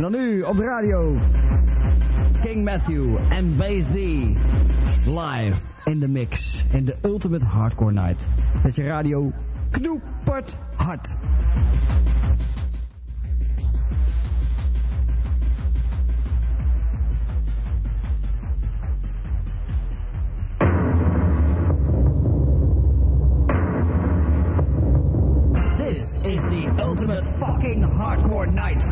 En dan nu op de radio. King Matthew en Bass D. Live in the mix. In de Ultimate Hardcore Night. Met je radio knoepert hard. This is the ultimate fucking hardcore night.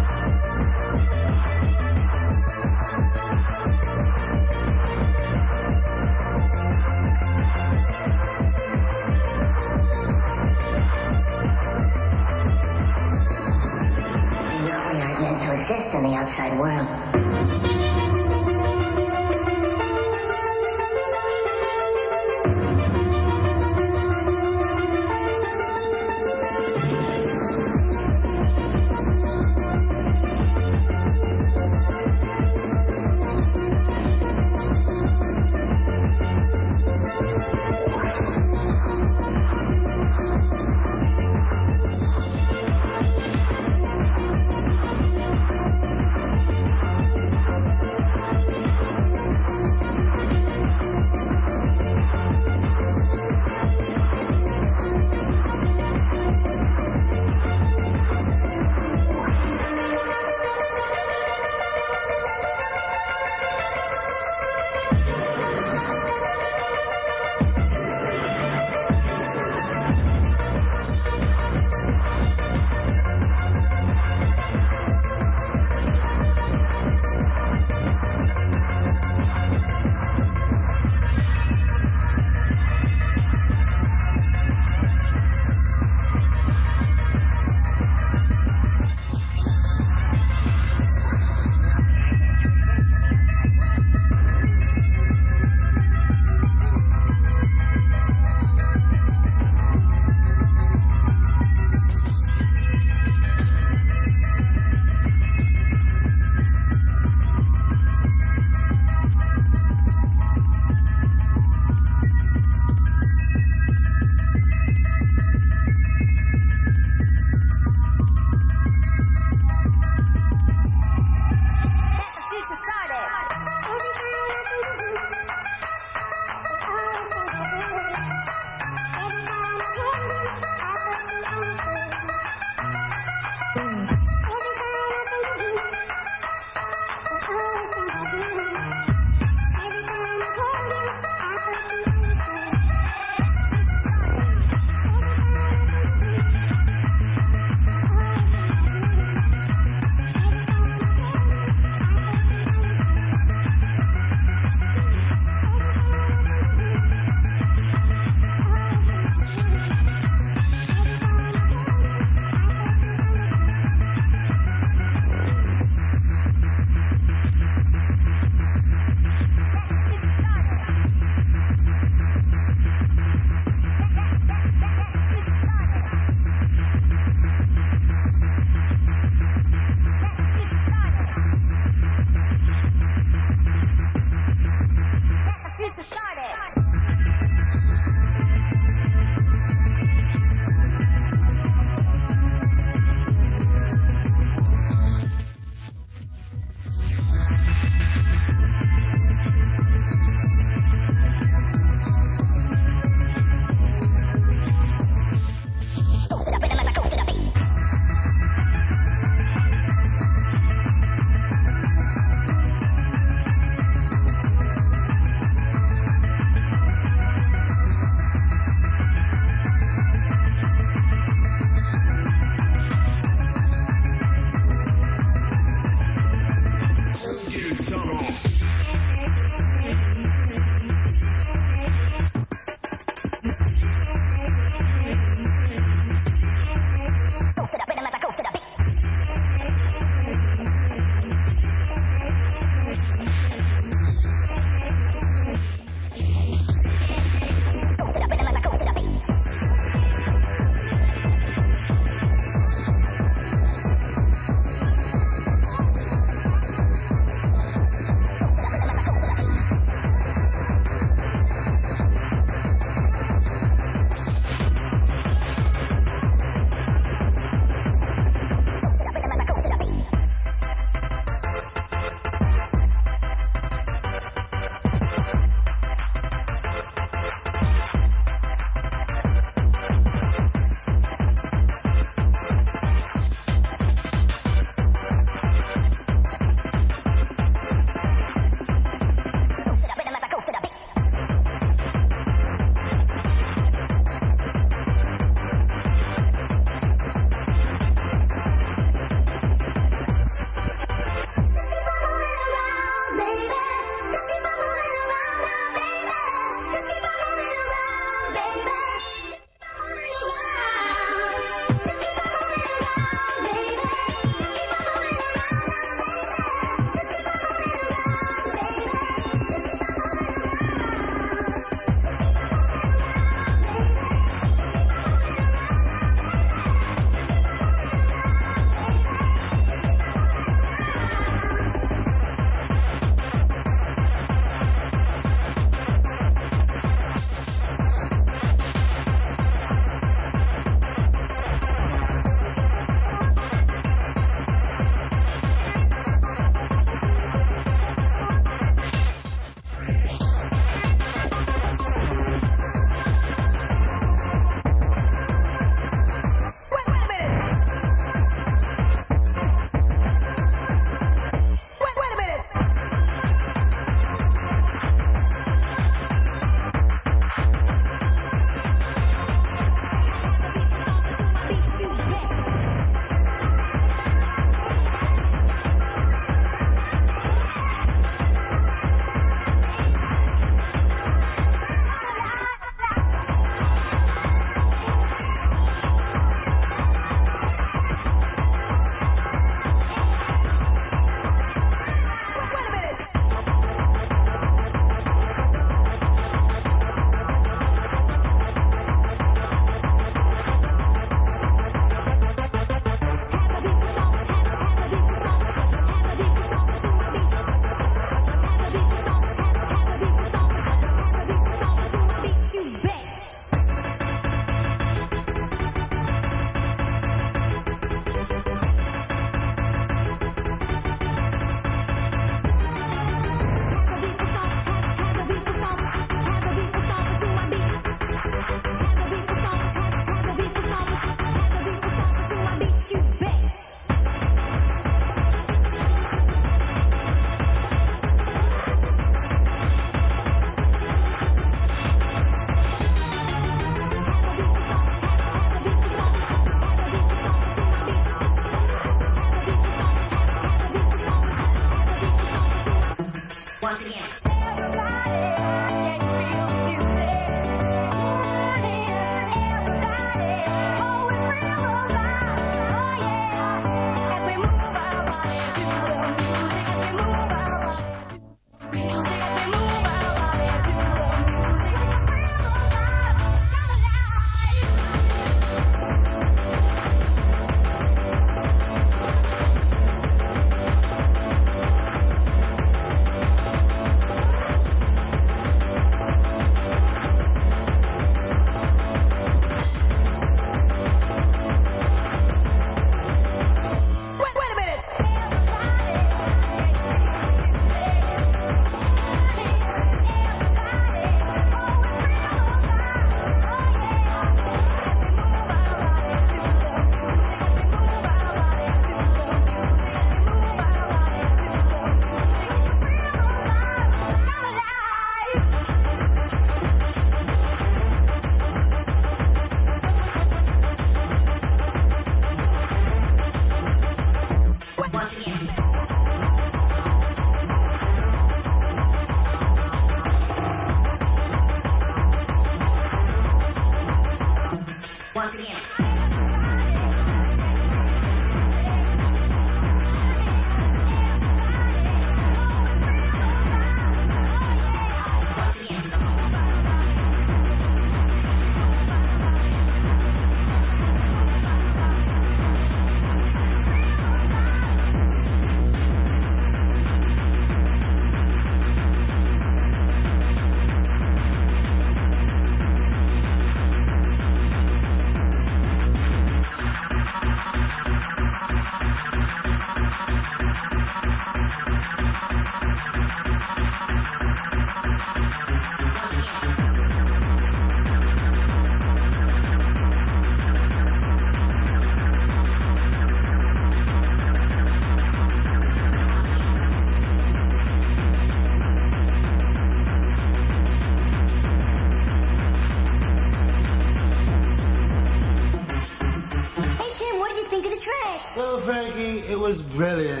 It was brilliant.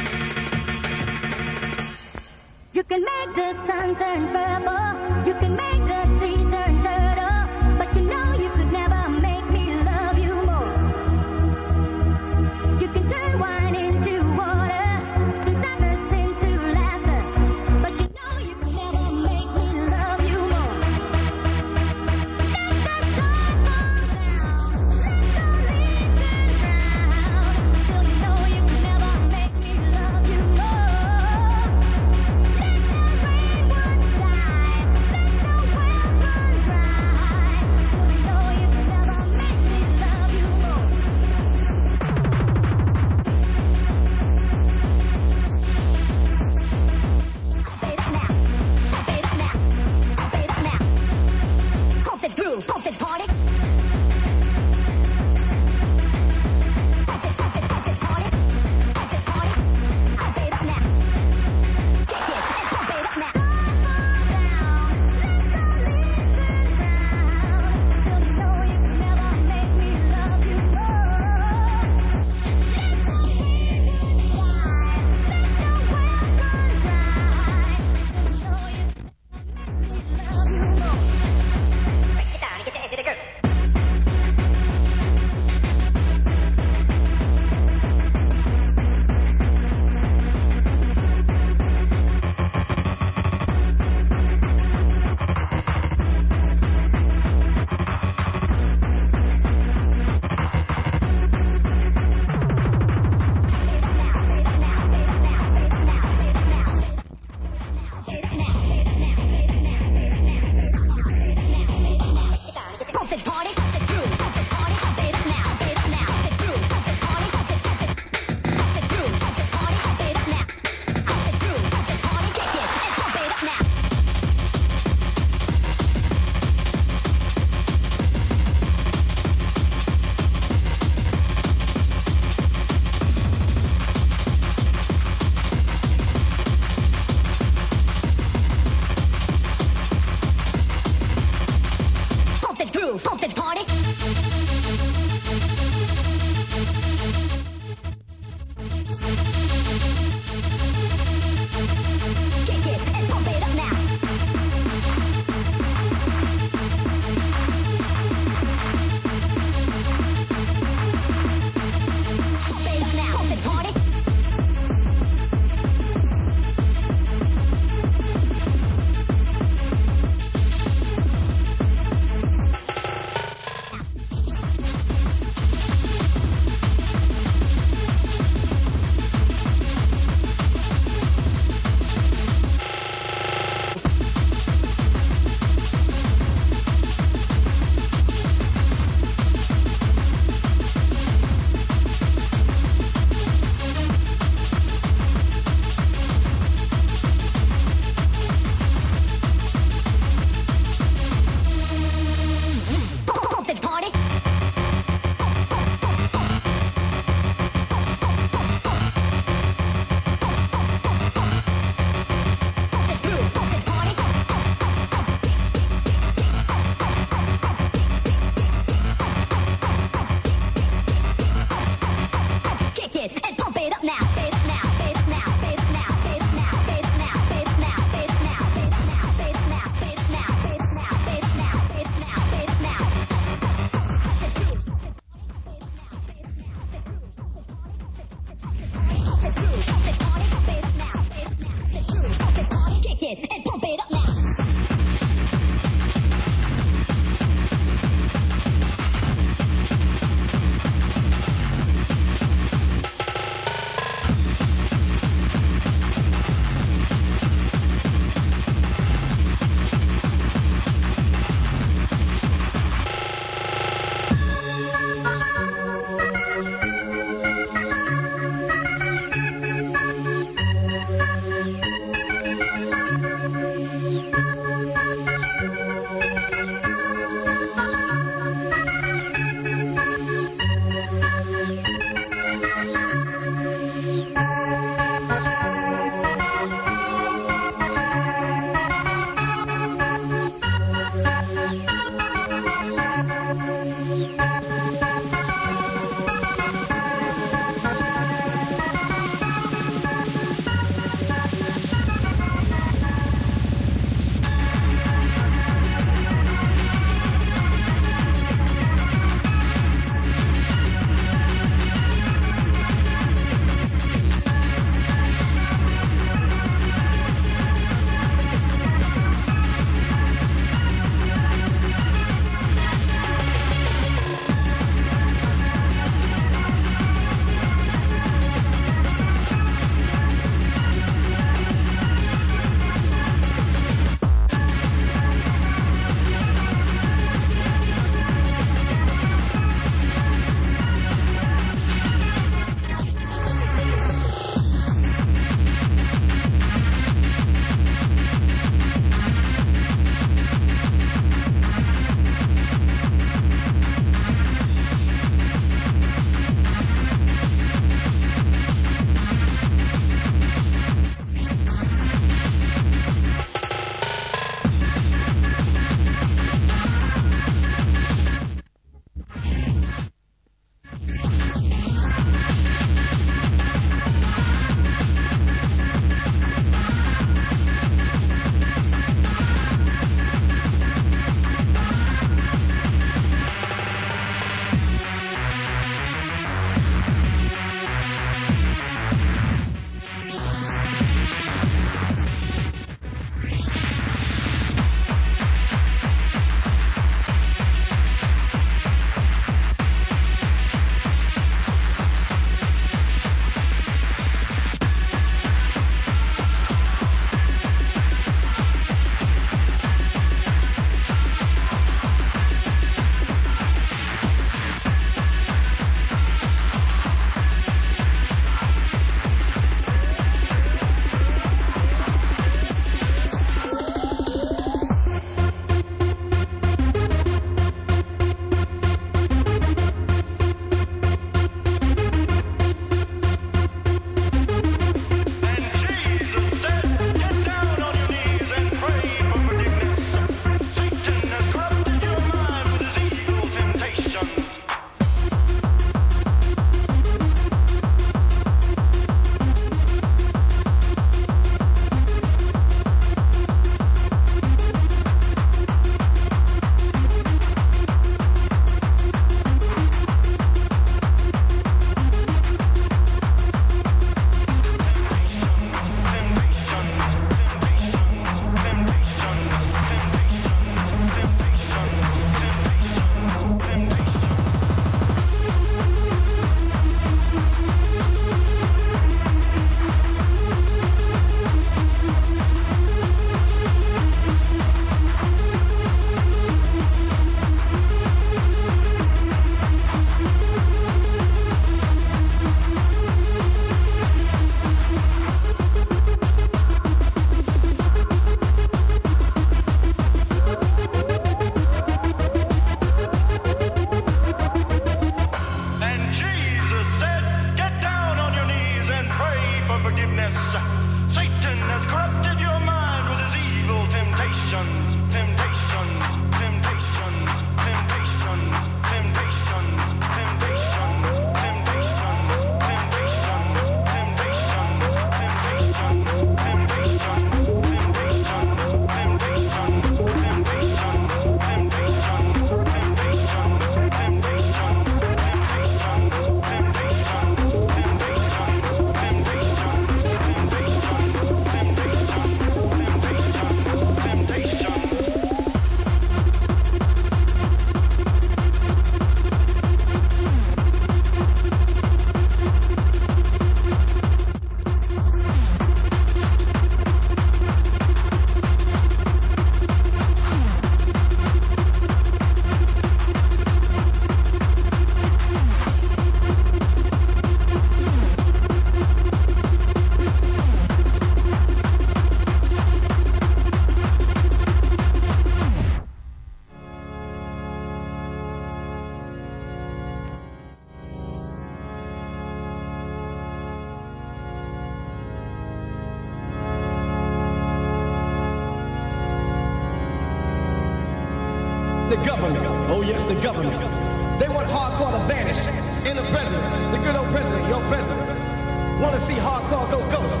Want to see hardcore go ghost.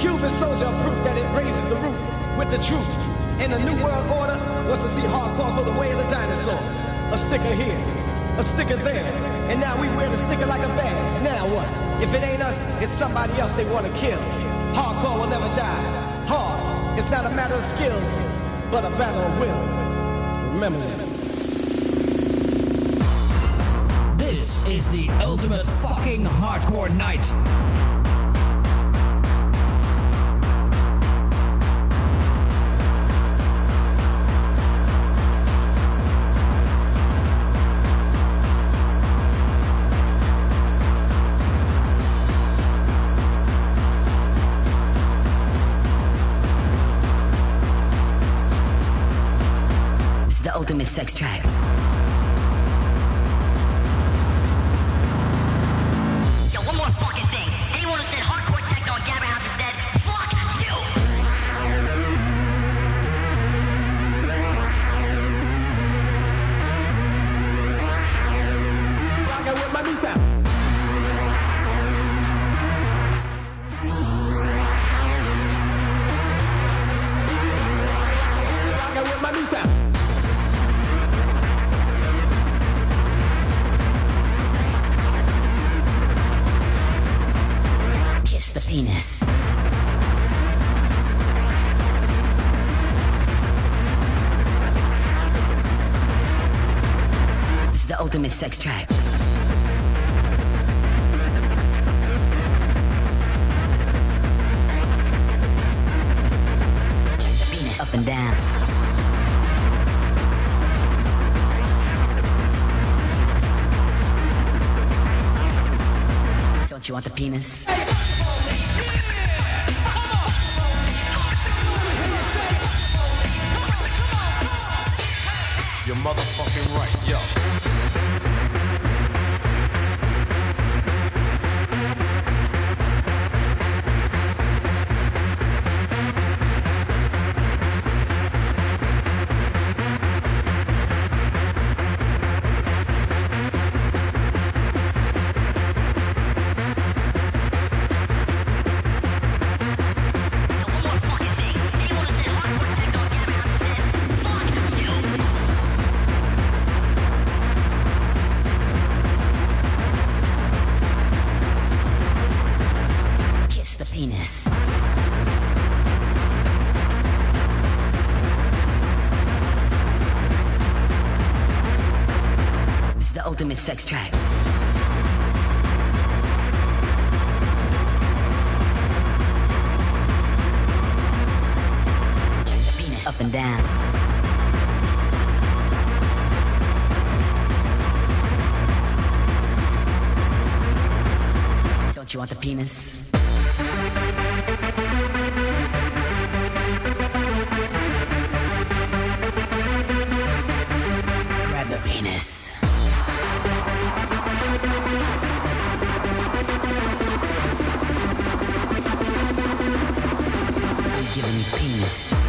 Cuban soldier proof that it raises the roof with the truth. And the new world order wants to see hardcore go the way of the dinosaurs. A sticker here, a sticker there. And now we wear the sticker like a badge. Now what? If it ain't us, it's somebody else they want to kill. Hardcore will never die. Hard. It's not a matter of skills, but a battle of wills. Remember that. This is the ultimate fucking hardcore night. Miss Sex Drive. Sex. Check penis up and down. Don't you want the penis? Sex. Check penis up and down. Don't you want the penis? peace.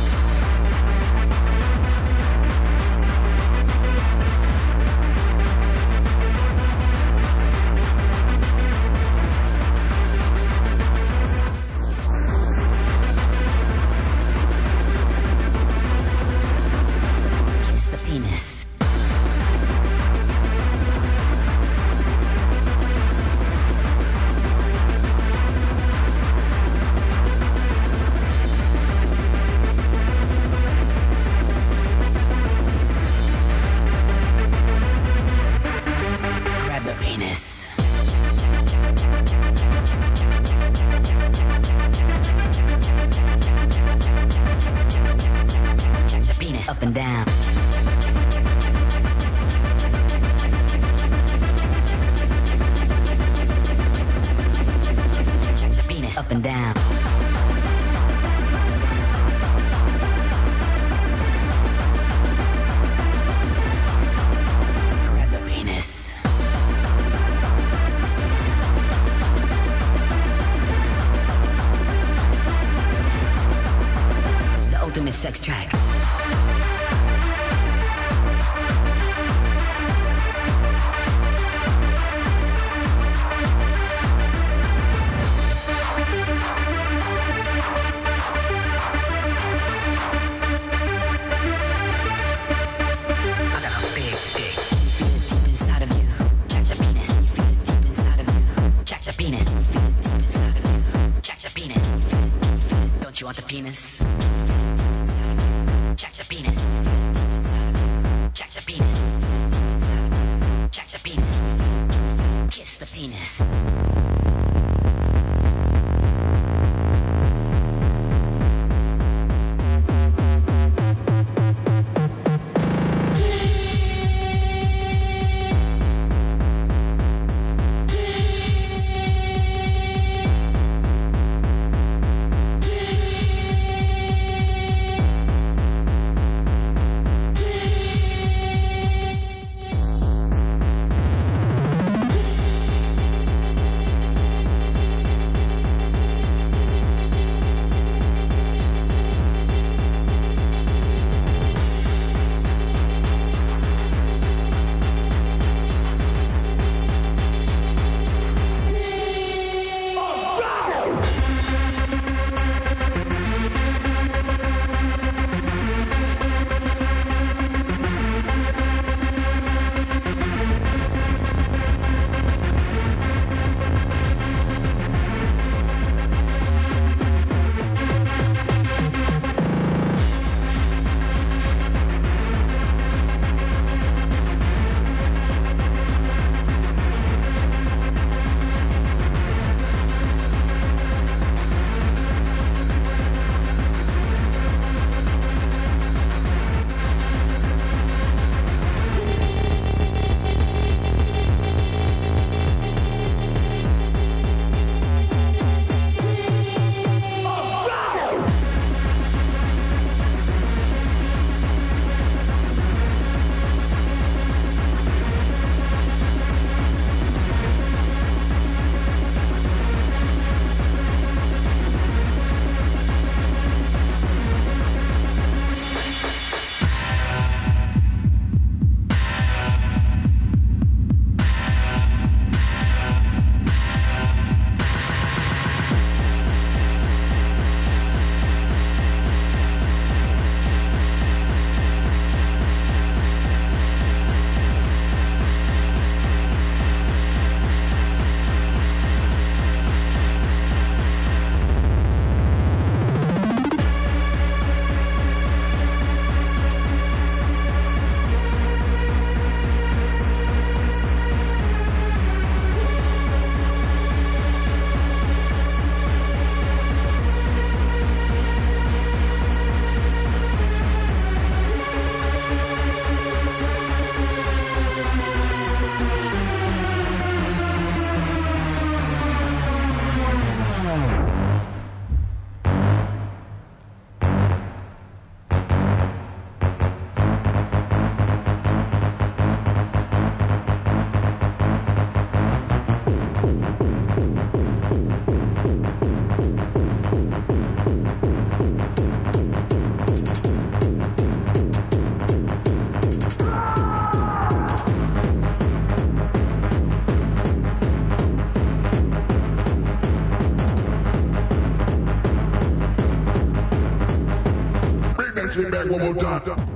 done.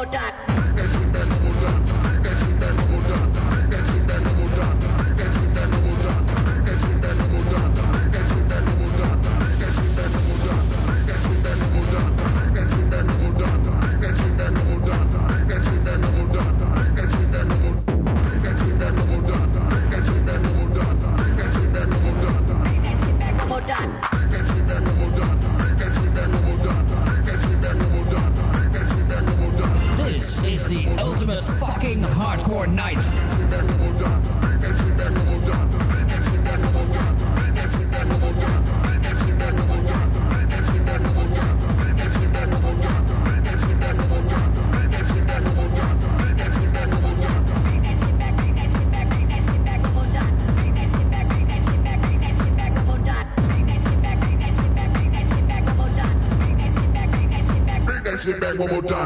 More time.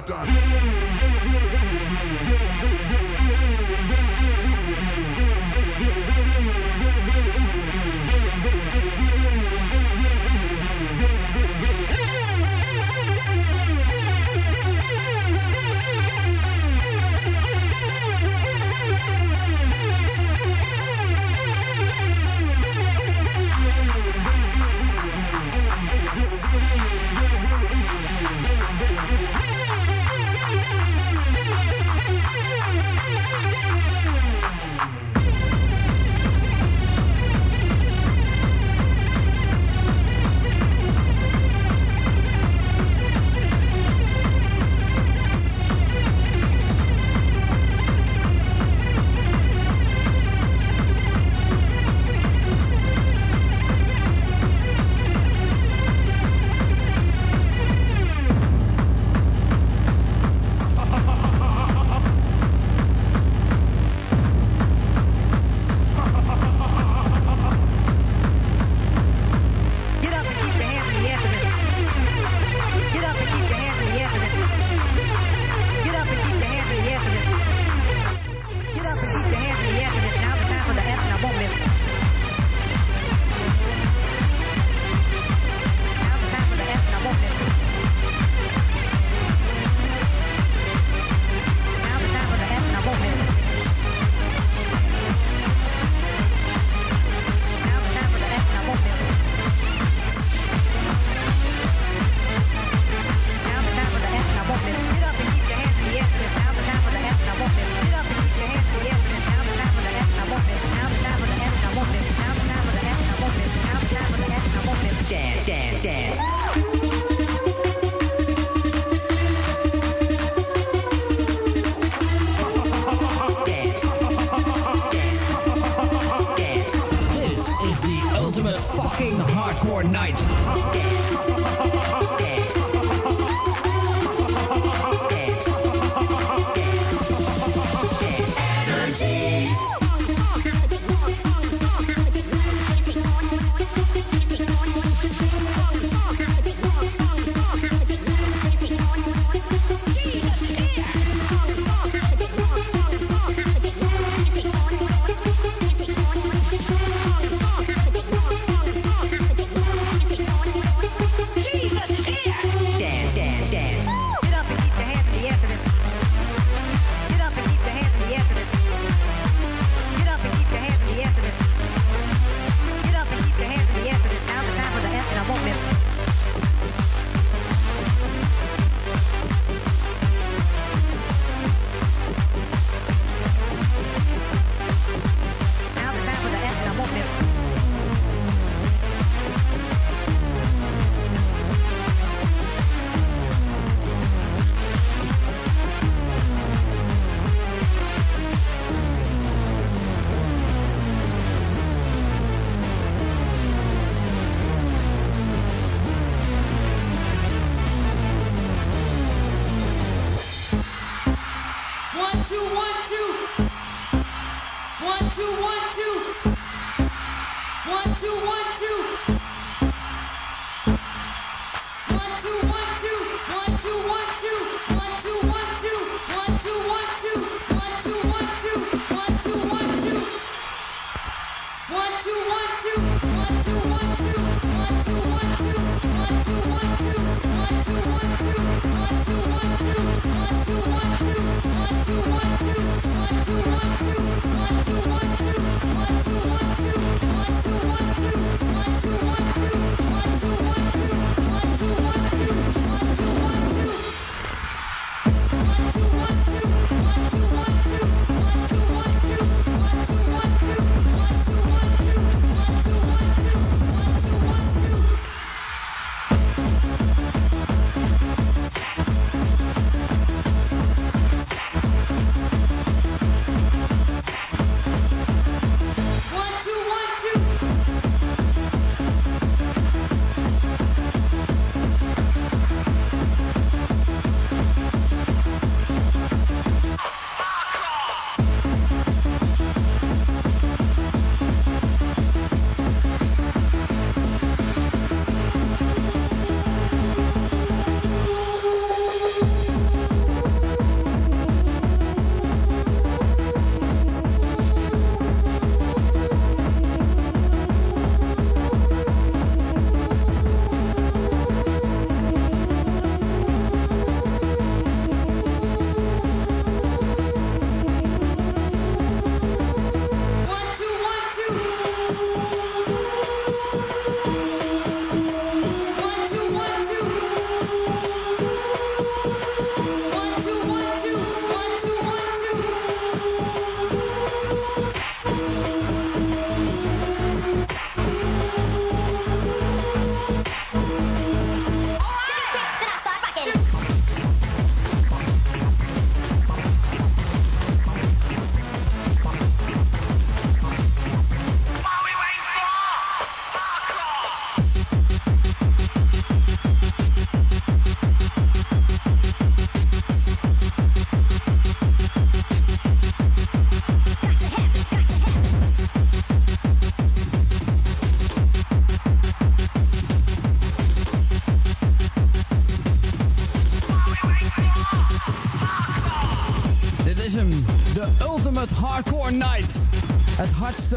done.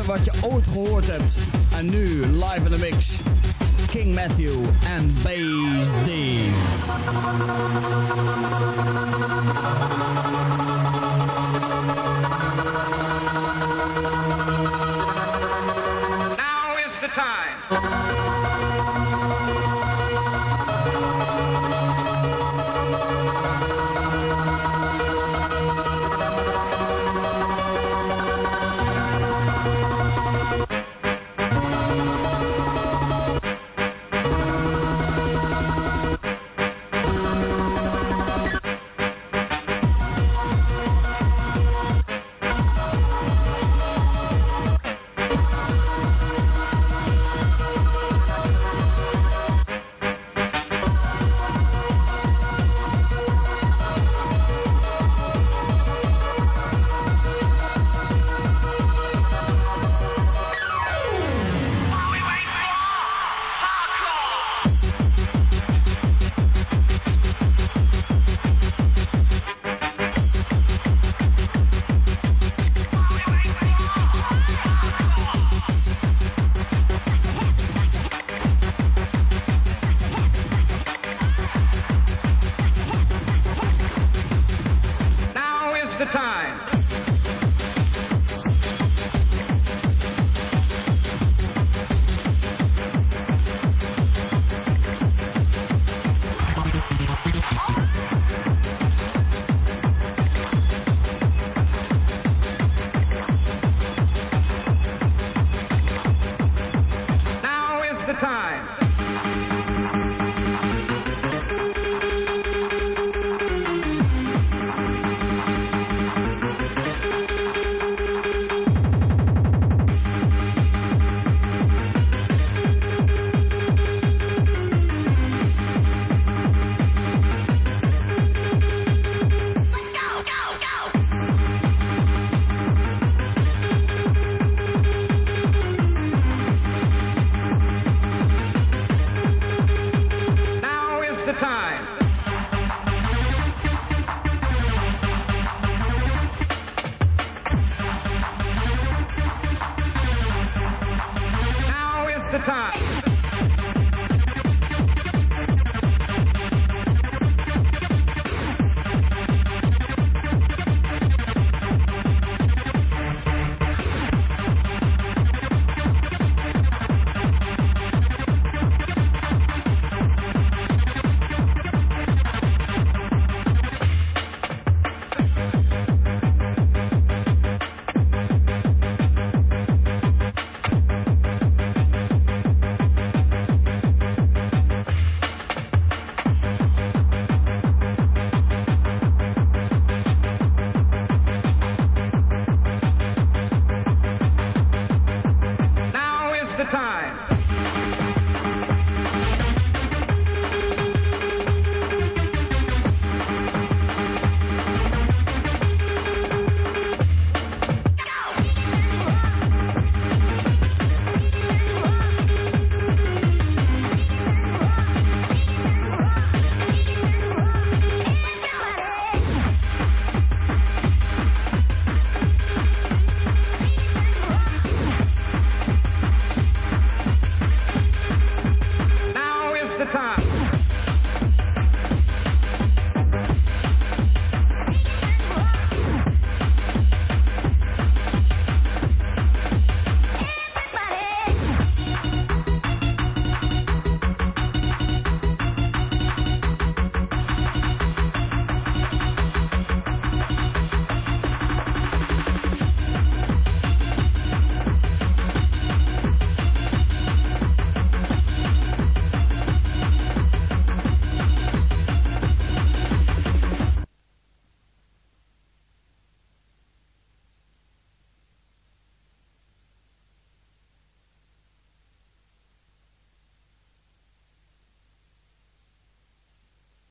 wat je ooit gehoord hebt. En nu, live in de mix, King Matthew en BD.